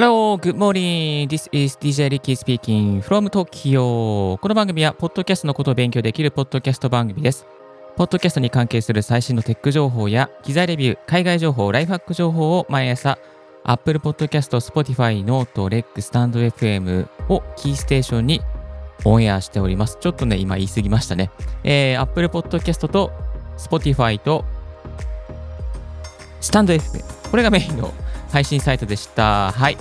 Hello, good morning. This is DJ Ricky speaking from Tokyo. この番組は、ポッドキャストのことを勉強できるポッドキャスト番組です。ポッドキャストに関係する最新のテック情報や、機材レビュー、海外情報、ライフハック情報を毎朝、Apple Podcast、Spotify、Note、REC、StandFM をキーステーションにオンエアしております。ちょっとね、今言い過ぎましたね。えー、Apple Podcast と Spotify と StandFM。これがメインの配信サイトでした。はい。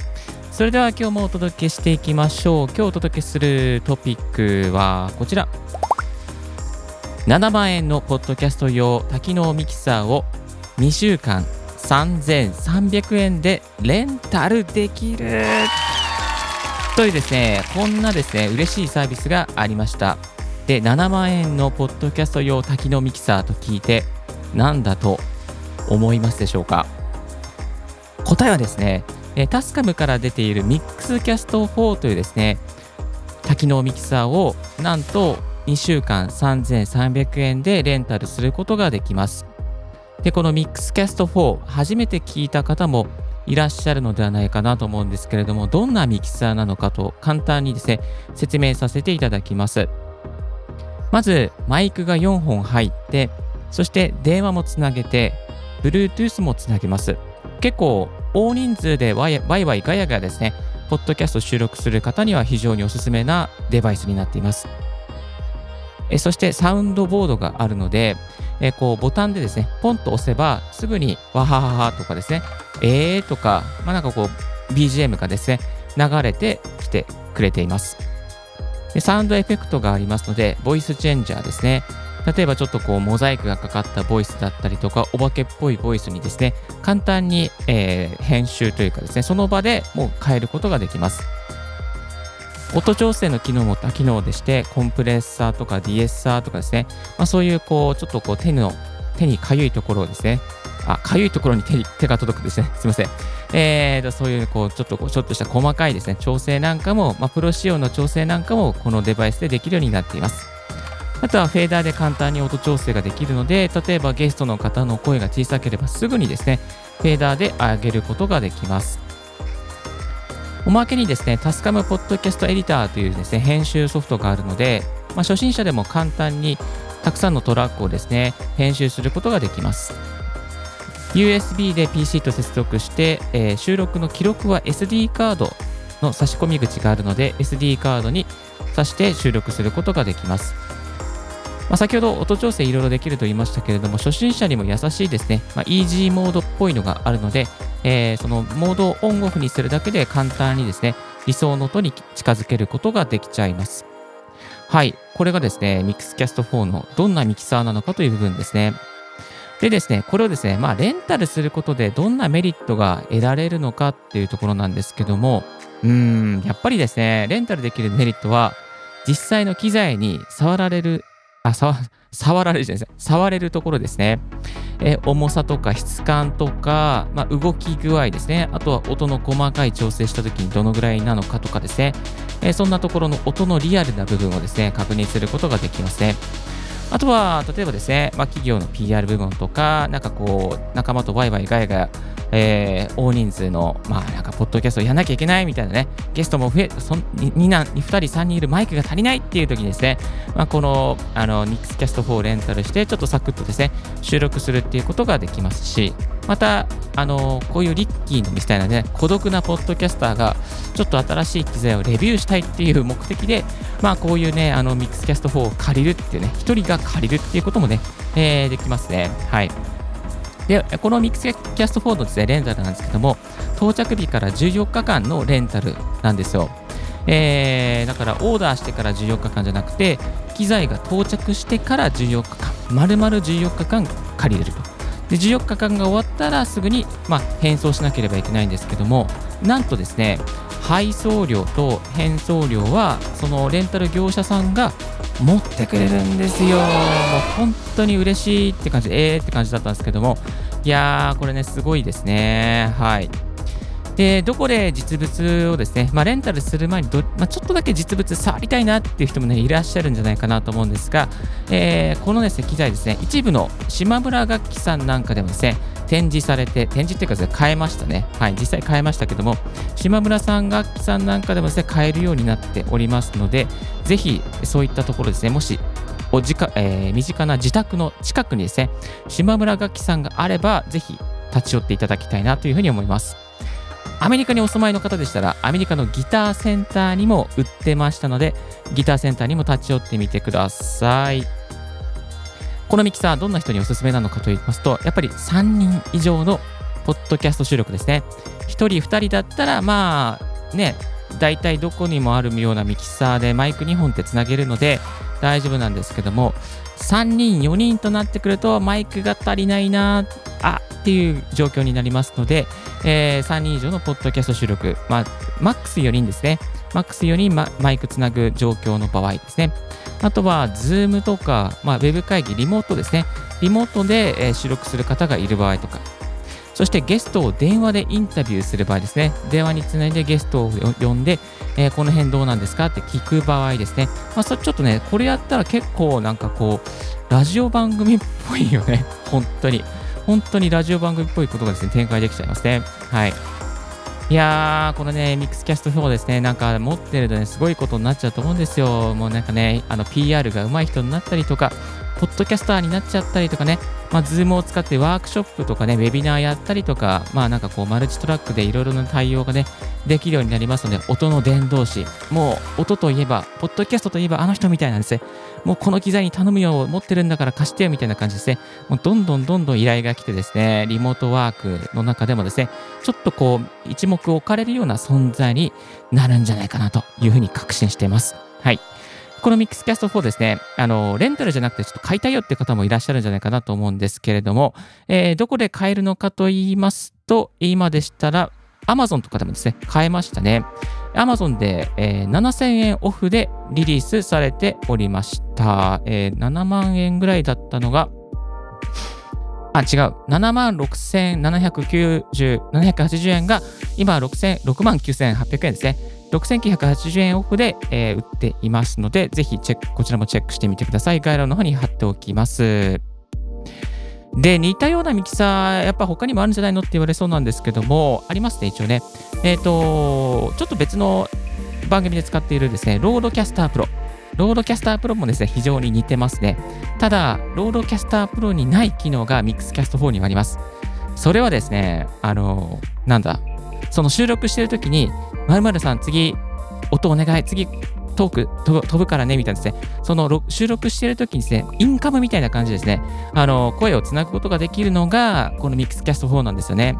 それでは今日もお届けしていきましょう。今日お届けするトピックはこちら。7万円のポッドキャスト用多機能ミキサーを2週間3300円でレンタルできるというですね、こんなですね、嬉しいサービスがありました。で、7万円のポッドキャスト用多機能ミキサーと聞いて、何だと思いますでしょうか？答えはですね、えタスカムから出ているミックスキャスト4というですね、多機能ミキサーをなんと2週間3300円でレンタルすることができます。で、このミックスキャスト4、初めて聞いた方もいらっしゃるのではないかなと思うんですけれども、どんなミキサーなのかと簡単にですね、説明させていただきます。まず、マイクが4本入って、そして電話もつなげて、Bluetooth もつなげます。結構大人数でワイワイガヤガヤですね、ポッドキャスト収録する方には非常におすすめなデバイスになっています。えそしてサウンドボードがあるので、えこうボタンでですね、ポンと押せばすぐにわはははとかですね、えーとか、まあ、なんかこう BGM がですね、流れてきてくれています。でサウンドエフェクトがありますので、ボイスチェンジャーですね。例えばちょっとこうモザイクがかかったボイスだったりとか、お化けっぽいボイスにですね、簡単に、えー、編集というかですね、その場でもう変えることができます。音調整の機能も多機能でして、コンプレッサーとかディエッサーとかですね、まあ、そういうこう、ちょっとこう手の、手にかゆいところをですね、あ、かゆいところに手手が届くですね。すいません。えーと、そういう、こう、ちょっとこう、ちょっとした細かいですね、調整なんかも、まあ、プロ仕様の調整なんかも、このデバイスでできるようになっています。あとはフェーダーで簡単に音調整ができるので、例えばゲストの方の声が小さければすぐにですね、フェーダーで上げることができます。おまけにですね、タスカムポッドキャストエディターというですね、編集ソフトがあるので、まあ、初心者でも簡単にたくさんのトラックをですね、編集することができます。USB で PC と接続して、えー、収録の記録は SD カードの差し込み口があるので、SD カードに挿して収録することができます。まあ、先ほど音調整いろいろできると言いましたけれども、初心者にも優しいですね、まあ、イージーモードっぽいのがあるので、えー、そのモードをオンオフにするだけで簡単にですね、理想の音に近づけることができちゃいます。はい、これがですね、ミックスキャスト4のどんなミキサーなのかという部分ですね。でですね、これをですね、まあ、レンタルすることでどんなメリットが得られるのかっていうところなんですけども、うーん、やっぱりですね、レンタルできるメリットは、実際の機材に触られるあ、触、られるじゃないですか。触れるところですね。え重さとか質感とか、まあ、動き具合ですね。あとは音の細かい調整した時にどのぐらいなのかとかですね。えそんなところの音のリアルな部分をですね、確認することができますね。あとは、例えばですね、まあ、企業の PR 部分とか、なんかこう、仲間とワイワイガヤガヤえー、大人数の、まあなんか、ポッドキャストをやらなきゃいけないみたいなね、ゲストも増え、そ 2, 2, 2人、3人いるマイクが足りないっていう時にですね、まあ、この、あの、ニックスキャスト4をレンタルして、ちょっとサクッとですね、収録するっていうことができますし、また、あの、こういうリッキーみたいなね、孤独なポッドキャスターが、ちょっと新しい機材をレビューしたいっていう目的で、まあ、こういうね、あの、ミックスキャスト4を借りるってね、一人が借りるっていうこともね、えー、できますね。はい。で、このミックスキャスト4のですね、レンタルなんですけども、到着日から14日間のレンタルなんですよ。えー、だからオーダーしてから14日間じゃなくて、機材が到着してから14日間、丸々14日間借りれると。で、14日間が終わったらすぐに、まあ、返送しなければいけないんですけども、なんとですね、配送料と返送料は、そのレンタル業者さんが持ってくれるんですよ。もう本当に嬉しいって感じ、えーって感じだったんですけども、いやー、これね、すごいですね。はい。で、どこで実物をですね、まあ、レンタルする前にど、まあ、ちょっとだけ実物触りたいなっていう人もね、いらっしゃるんじゃないかなと思うんですが、えー、このですね、機材ですね、一部の島村楽器さんなんかでもですね、展示されて、展示っていうかですね、変えましたね。はい、実際変えましたけども、島村さん楽器さんなんかでもですね、変えるようになっておりますので、ぜひそういったところですね、もしおじか、えー、身近な自宅の近くにですね、島村楽器さんがあれば、ぜひ立ち寄っていただきたいなというふうに思います。アメリカにお住まいの方でしたら、アメリカのギターセンターにも売ってましたので、ギターセンターにも立ち寄ってみてください。このミキサー、どんな人におすすめなのかと言いますと、やっぱり3人以上のポッドキャスト収録ですね。1人、2人だったら、まあ、ね、大体どこにもあるようなミキサーでマイク2本ってつなげるので大丈夫なんですけども、3人、4人となってくるとマイクが足りないな、あっていう状況になりますので、えー、3人以上のポッドキャスト収録、まあ、マックス4人ですね。マックス4人ママイクつなぐ状況の場合ですね。あとは、ズームとか、まあ、ウェブ会議、リモートですね。リモートで、え、収録する方がいる場合とか、そしてゲストを電話でインタビューする場合ですね。電話につないでゲストを呼んで、えー、この辺どうなんですかって聞く場合ですね。まあ、そちょっとね、これやったら結構なんかこう、ラジオ番組っぽいよね。本当に。本当にラジオ番組っぽいことがですね、展開できちゃいますね。はい。いやー、このね、ミックスキャスト4ですね、なんか持ってるとね、すごいことになっちゃうと思うんですよ。もうなんかね、あの PR が上手い人になったりとか、ポッドキャスターになっちゃったりとかね、まあ、Zoom を使ってワークショップとかね、ウェビナーやったりとか、まあなんかこう、マルチトラックでいろいろな対応がね、できるようになりますので、音の伝道師、もう音といえば、ポッドキャストといえばあの人みたいなんですね。もうこの機材に頼むよ、持ってるんだから貸してよみたいな感じですね。もうどんどんどんどん依頼が来てですね、リモートワークの中でもですね、ちょっとこう、一目置かれるような存在になるんじゃないかなというふうに確信しています。はい。このミックスキャスト4ですね、あの、レンタルじゃなくてちょっと買いたいよって方もいらっしゃるんじゃないかなと思うんですけれども、えー、どこで買えるのかと言いますと、今でしたら、Amazon とかでもですね、買えましたね。Amazon で、えー、7000円オフでリリースされておりました。えー、7万円ぐらいだったのが、あ、違う。7万6790、780円が、今6万9800円ですね。6980円オフで、えー、売っていますので、ぜひチェック、こちらもチェックしてみてください。概要欄の方に貼っておきます。で、似たようなミキサー、やっぱ他にもあるんじゃないのって言われそうなんですけども、ありますね、一応ね。えっ、ー、と、ちょっと別の番組で使っているですね、ロードキャスタープロ。ロードキャスタープロもですね、非常に似てますね。ただ、ロードキャスタープロにない機能がミックスキャスト4にはあります。それはですね、あの、なんだ、その収録してるときに、まるさん、次、音お願い、次、トーク飛ぶからね、みたいなですね、その収録してるときにですね、インカムみたいな感じですね、あの、声をつなぐことができるのが、このミックスキャスト4なんですよね。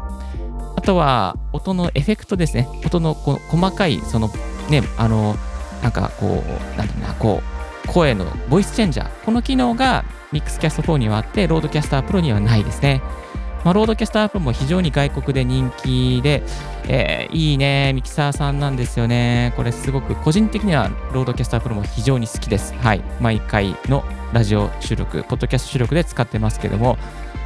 あとは、音のエフェクトですね、音のこ細かい、その、ね、あの、なんかこう、なんだろうな、こう、声のボイスチェンジャー、この機能がミックスキャスト4にはあって、ロードキャスタープロにはないですね。まあ、ロードキャスタープロも非常に外国で人気で、えー、いいね、ミキサーさんなんですよね。これすごく個人的にはロードキャスタープロも非常に好きです。はい。毎回のラジオ収録、ポッドキャスト収録で使ってますけども、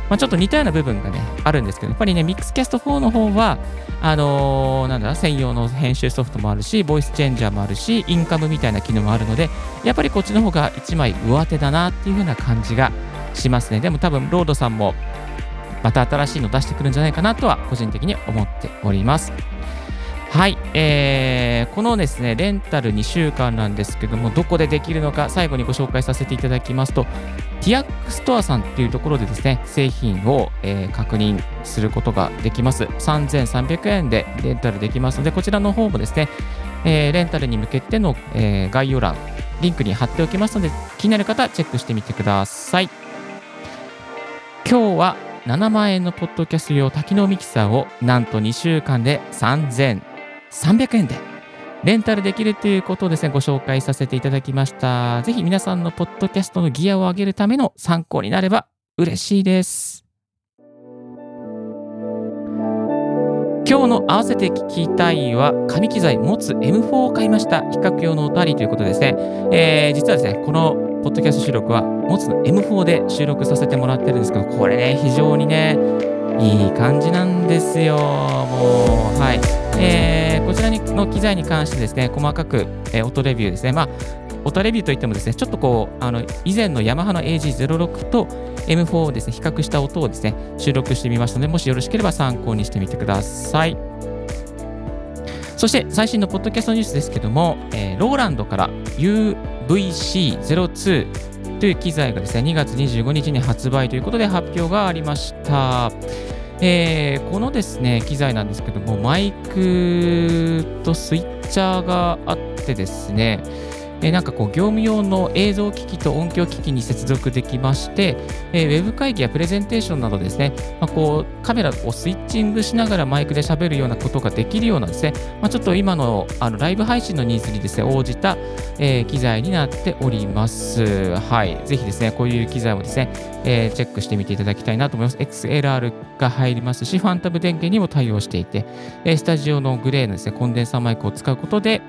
まあ、ちょっと似たような部分がね、あるんですけど、やっぱりね、ミックスキャスト4の方は、あのー、なんだ、専用の編集ソフトもあるし、ボイスチェンジャーもあるし、インカムみたいな機能もあるので、やっぱりこっちの方が1枚上手だなっていう風な感じがしますね。でも多分、ロードさんもまた新しいの出してくるんじゃないかなとは個人的に思っております。はい、えー、このですね、レンタル2週間なんですけども、どこでできるのか、最後にご紹介させていただきますと、ティアックストアさんっていうところでですね、製品を、えー、確認することができます。3300円でレンタルできますので、こちらの方もですね、えー、レンタルに向けての、えー、概要欄、リンクに貼っておきますので、気になる方、チェックしてみてください。今日は7万円のポッドキャスト用多機能ミキサーをなんと2週間で3300円でレンタルできるということをですね、ご紹介させていただきました。ぜひ皆さんのポッドキャストのギアを上げるための参考になれば嬉しいです。今日の合わせて聞きたいは、紙機材持つ M4 を買いました。比較用のおたりということですね。えー、実はですね、このポッドキャスト収録は、持つの M4 で収録させてもらってるんですけど、これね、非常にね、いい感じなんですよ。もう、はい。えー、こちらにの機材に関してですね、細かく、えー、音レビューですね。まあ、音レビューといってもですね、ちょっとこう、あの以前のヤマハの AG06 と M4 をですね、比較した音をですね、収録してみましたので、もしよろしければ参考にしてみてください。そして最新のポッドキャストニュースですけども、えー、ローランドから UVC02 という機材がですね、2月25日に発売ということで発表がありました。えー、このですね、機材なんですけども、マイクとスイッチャーがあってですね、えなんかこう業務用の映像機器と音響機器に接続できまして、えウェブ会議やプレゼンテーションなどですね、まあ、こうカメラをスイッチングしながらマイクで喋るようなことができるようなですね、まあ、ちょっと今のあのライブ配信のニーズにですね、応じた、えー、機材になっております。はい。ぜひですね、こういう機材をですね、えー、チェックしてみていただきたいなと思います。XLR が入りますし、ファンタム電源にも対応していて、えスタジオのグレーのですね、コンデンサーマイクを使うことで、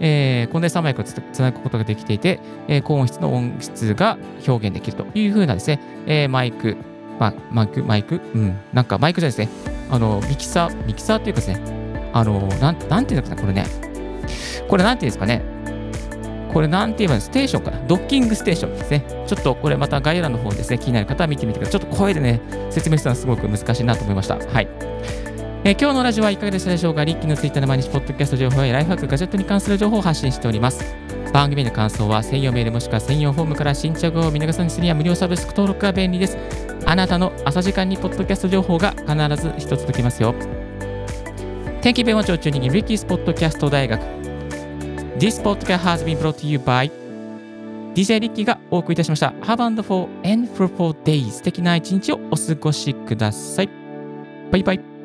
えー、コンデンサーマイクをつなぐことができていて、えー、高音質の音質が表現できるという風なですね、えー、マイク、まあ、マイク、マイク？うん、なんかマイクじゃないですね、あの、ミキサー、ミキサーっていうかですね、あの、なん、なんていうのかな、これね。これなんていうんですかね。これなんて言えばステーションかな。ドッキングステーションですね。ちょっとこれまた概要欄の方ですね、気になる方は見てみてください。ちょっと声でね、説明するのはすごく難しいなと思いました。はい。えー、今日のラジオはいかがでしたでしょうか？リッキーのツイッターで毎日ポッドキャスト情報やライフハック、ガジェットに関する情報を発信しております。番組の感想は専用メールもしくは専用フォームから新着を見逃さにするには無料サブスク登録が便利です。あなたの朝時間にポッドキャスト情報が必ず一つ届きますよ。天気弁を中にリッキースポッドキャスト大学 This podcast has been brought to you by DJ リッキーがお送りいたしました。Have and for and for four days 素敵な一日をお過ごしください。バイバイ。